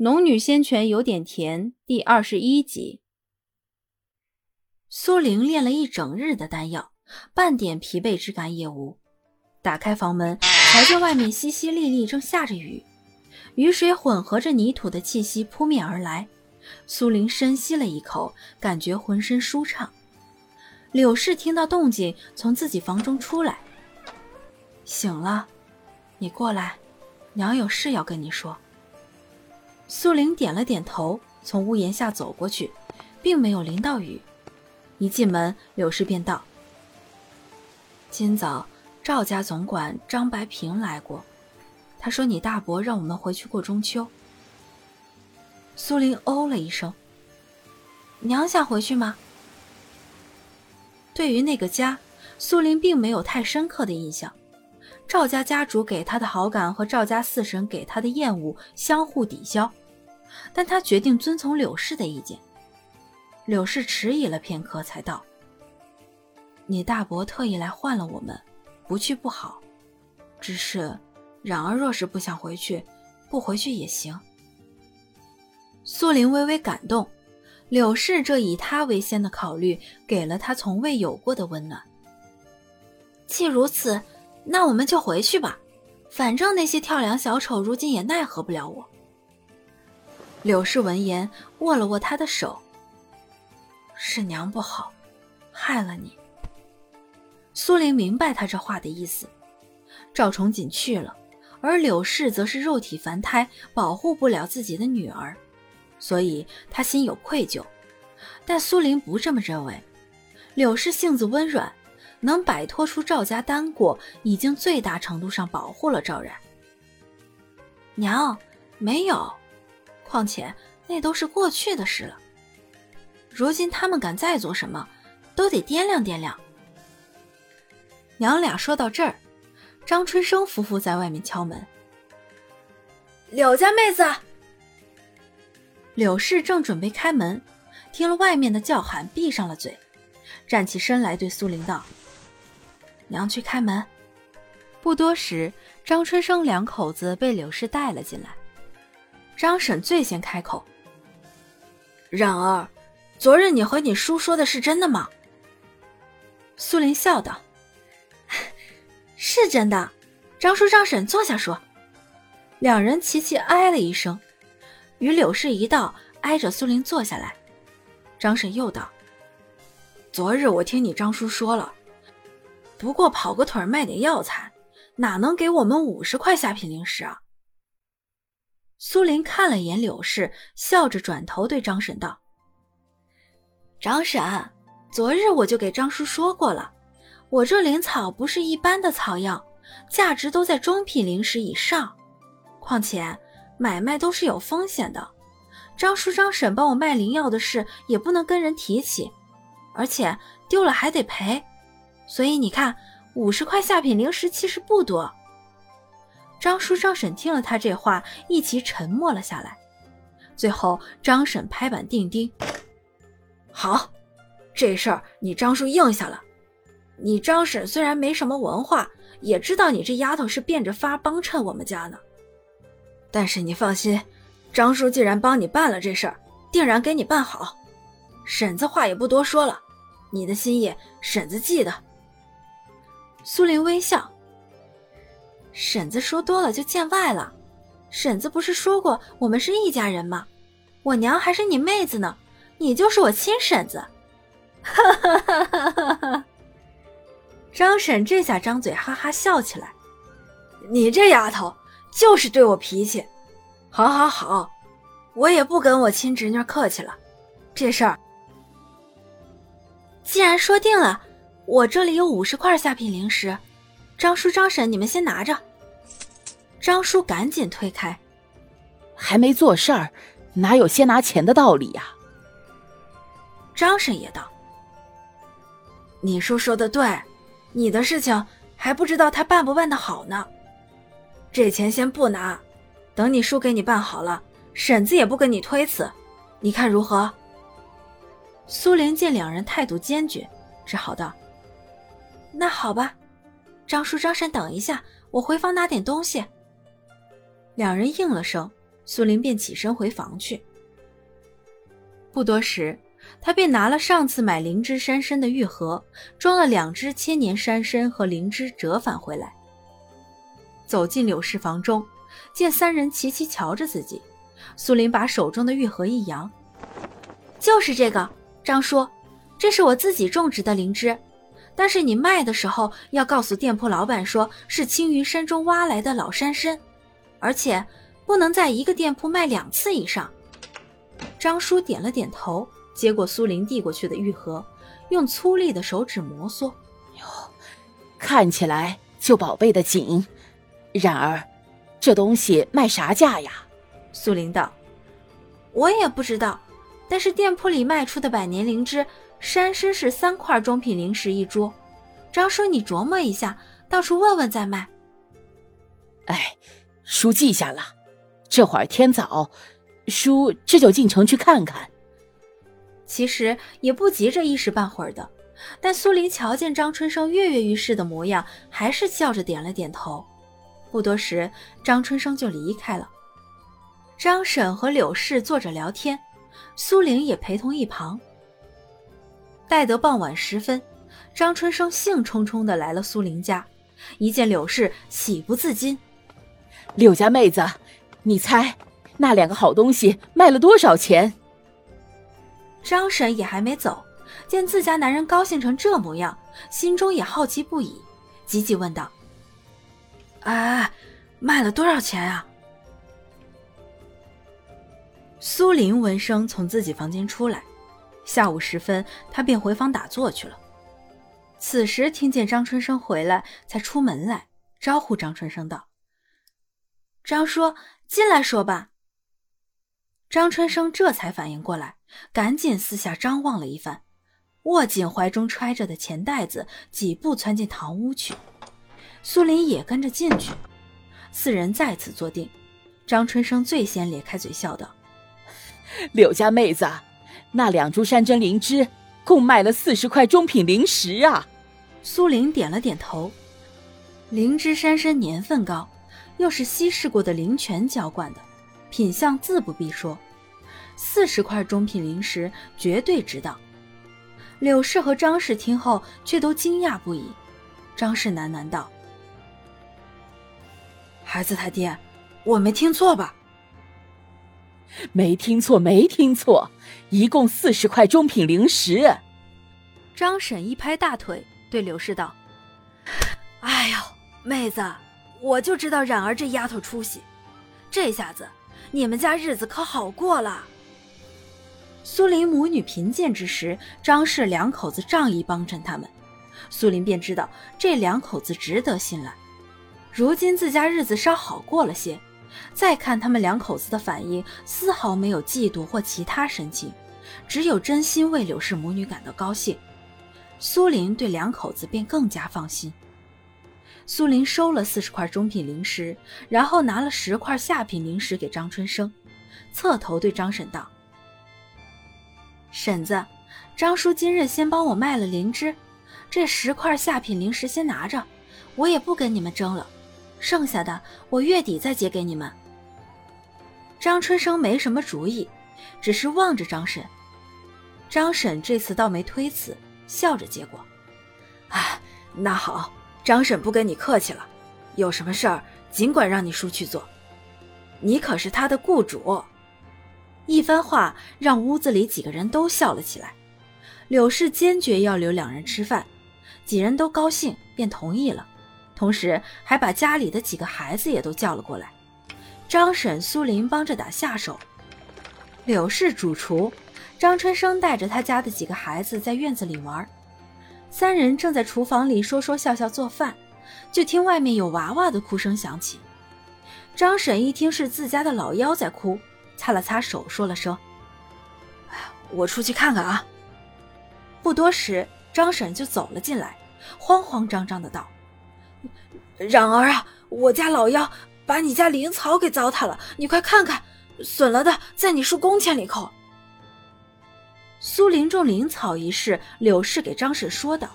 农女仙泉有点甜，第二十一集。苏玲练了一整日的丹药，半点疲惫之感也无。打开房门，瞧见外面淅淅沥沥正下着雨，雨水混合着泥土的气息扑面而来。苏玲深吸了一口，感觉浑身舒畅。柳氏听到动静，从自己房中出来，醒了，你过来，娘有事要跟你说。苏玲点了点头，从屋檐下走过去，并没有淋到雨。一进门，柳氏便道：“今早赵家总管张白平来过，他说你大伯让我们回去过中秋。”苏玲哦了一声：“娘想回去吗？”对于那个家，苏玲并没有太深刻的印象。赵家家主给他的好感和赵家四婶给他的厌恶相互抵消，但他决定遵从柳氏的意见。柳氏迟疑了片刻，才道：“你大伯特意来唤了我们，不去不好。只是，冉儿若是不想回去，不回去也行。”苏林微微感动。柳氏这以他为先的考虑，给了他从未有过的温暖。既如此，那我们就回去吧。反正那些跳梁小丑如今也奈何不了我。柳氏闻言，握了握他的手。是娘不好，害了你。苏玲明白他这话的意思。赵崇锦去了，而柳氏则是肉体凡胎，保护不了自己的女儿。所以他心有愧疚，但苏玲不这么认为。柳氏性子温软，能摆脱出赵家单过，已经最大程度上保护了赵然。娘，没有，况且那都是过去的事了。如今他们敢再做什么，都得掂量掂量。娘俩说到这儿，张春生夫妇在外面敲门。柳家妹子。柳氏正准备开门，听了外面的叫喊，闭上了嘴，站起身来对苏玲道：“娘去开门。”不多时，张春生两口子被柳氏带了进来。张婶最先开口：“冉儿，昨日你和你叔说的是真的吗？”苏林笑道：“ 是真的。”张叔、张婶坐下说。两人齐齐哎了一声。与柳氏一道挨着苏林坐下来，张婶又道：“昨日我听你张叔说了，不过跑个腿卖点药材，哪能给我们五十块下品灵石啊？”苏玲看了眼柳氏，笑着转头对张婶道：“张婶，昨日我就给张叔说过了，我这灵草不是一般的草药，价值都在中品灵石以上，况且……”买卖都是有风险的，张叔张婶帮我卖灵药的事也不能跟人提起，而且丢了还得赔，所以你看，五十块下品灵石其实不多。张叔张婶听了他这话，一齐沉默了下来。最后，张婶拍板定钉：“好，这事儿你张叔应下了。你张婶虽然没什么文化，也知道你这丫头是变着法帮衬我们家呢。”但是你放心，张叔既然帮你办了这事儿，定然给你办好。婶子话也不多说了，你的心意，婶子记得。苏玲微笑，婶子说多了就见外了。婶子不是说过我们是一家人吗？我娘还是你妹子呢，你就是我亲婶子。哈哈哈哈哈哈！张婶这下张嘴哈哈笑起来，你这丫头。就是对我脾气，好，好，好，我也不跟我亲侄女客气了。这事儿既然说定了，我这里有五十块下品灵石，张叔、张婶，你们先拿着。张叔赶紧推开，还没做事儿，哪有先拿钱的道理呀？张婶也道：“你叔说的对，你的事情还不知道他办不办得好呢。”这钱先不拿，等你叔给你办好了，婶子也不跟你推辞，你看如何？苏玲见两人态度坚决，只好道：“那好吧，张叔、张婶等一下，我回房拿点东西。”两人应了声，苏林便起身回房去。不多时，他便拿了上次买灵芝山参的玉盒，装了两只千年山参和灵芝折返回来。走进柳氏房中，见三人齐齐瞧着自己，苏林把手中的玉盒一扬：“就是这个，张叔，这是我自己种植的灵芝。”但是你卖的时候要告诉店铺老板，说是青云山中挖来的老山参，而且不能在一个店铺卖两次以上。张叔点了点头，接过苏林递过去的玉盒，用粗粝的手指摩挲，哟，看起来就宝贝的紧。然而，这东西卖啥价呀？苏林道：“我也不知道，但是店铺里卖出的百年灵芝。”山参是三块中品灵石一株，张叔你琢磨一下，到处问问再卖。哎，书记下了，这会儿天早，叔这就进城去看看。其实也不急着一时半会儿的，但苏玲瞧见张春生跃跃欲试的模样，还是笑着点了点头。不多时，张春生就离开了。张婶和柳氏坐着聊天，苏玲也陪同一旁。待得傍晚时分，张春生兴冲冲的来了苏玲家，一见柳氏，喜不自禁。柳家妹子，你猜那两个好东西卖了多少钱？张婶也还没走，见自家男人高兴成这模样，心中也好奇不已，急急问道：“哎，卖了多少钱啊？”苏林闻声从自己房间出来。下午时分，他便回房打坐去了。此时听见张春生回来，才出门来招呼张春生道：“张叔，进来说吧。”张春生这才反应过来，赶紧四下张望了一番，握紧怀中揣着的钱袋子，几步窜进堂屋去。苏林也跟着进去，四人再次坐定。张春生最先咧开嘴笑道：“柳家妹子。”那两株山珍灵芝共卖了四十块中品灵石啊！苏林点了点头。灵芝山参年份高，又是稀释过的灵泉浇灌的，品相自不必说。四十块中品灵石绝对值当。柳氏和张氏听后却都惊讶不已。张氏喃喃道：“孩子他爹，我没听错吧？”没听错，没听错，一共四十块中品灵石。张婶一拍大腿，对柳氏道：“哎呦，妹子，我就知道冉儿这丫头出息，这下子你们家日子可好过了。”苏林母女贫贱之时，张氏两口子仗义帮衬他们，苏林便知道这两口子值得信赖。如今自家日子稍好过了些。再看他们两口子的反应，丝毫没有嫉妒或其他神情，只有真心为柳氏母女感到高兴。苏林对两口子便更加放心。苏林收了四十块中品灵石，然后拿了十块下品灵石给张春生，侧头对张婶道：“婶子，张叔今日先帮我卖了灵芝，这十块下品灵石先拿着，我也不跟你们争了。”剩下的我月底再结给你们。张春生没什么主意，只是望着张婶。张婶这次倒没推辞，笑着接过。啊，那好，张婶不跟你客气了，有什么事儿尽管让你叔去做，你可是他的雇主。一番话让屋子里几个人都笑了起来。柳氏坚决要留两人吃饭，几人都高兴，便同意了。同时还把家里的几个孩子也都叫了过来，张婶、苏林帮着打下手，柳氏主厨，张春生带着他家的几个孩子在院子里玩，三人正在厨房里说说笑笑做饭，就听外面有娃娃的哭声响起。张婶一听是自家的老幺在哭，擦了擦手，说了声：“我出去看看啊。”不多时，张婶就走了进来，慌慌张张的道。冉儿啊，我家老幺把你家灵草给糟蹋了，你快看看，损了的在你叔工钱里扣。苏林种灵草一事，柳氏给张婶说的，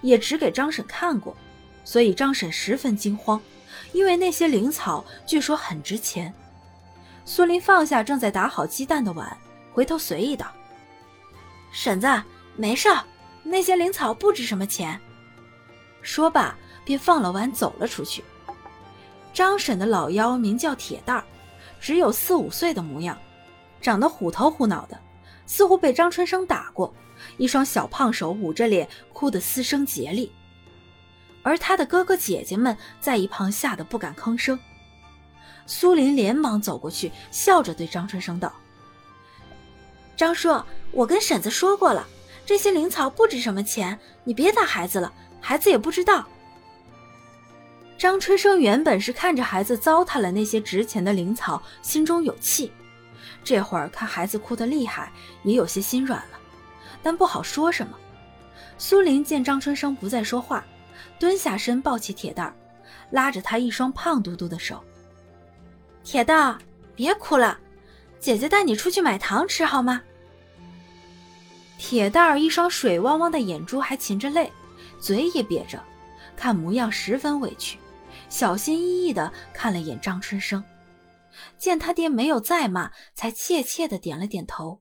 也只给张婶看过，所以张婶十分惊慌，因为那些灵草据说很值钱。苏林放下正在打好鸡蛋的碗，回头随意道：“婶子，没事，那些灵草不值什么钱。”说罢，便放了碗走了出去。张婶的老幺名叫铁蛋儿，只有四五岁的模样，长得虎头虎脑的，似乎被张春生打过，一双小胖手捂着脸，哭得嘶声竭力。而他的哥哥姐姐们在一旁吓得不敢吭声。苏林连忙走过去，笑着对张春生道：“张叔，我跟婶子说过了，这些灵草不值什么钱，你别打孩子了，孩子也不知道。”张春生原本是看着孩子糟蹋了那些值钱的灵草，心中有气，这会儿看孩子哭得厉害，也有些心软了，但不好说什么。苏林见张春生不再说话，蹲下身抱起铁蛋儿，拉着他一双胖嘟嘟的手。铁蛋，别哭了，姐姐带你出去买糖吃好吗？铁蛋儿一双水汪汪的眼珠还噙着泪，嘴也瘪着，看模样十分委屈，小心翼翼的看了眼张春生，见他爹没有再骂，才怯怯的点了点头。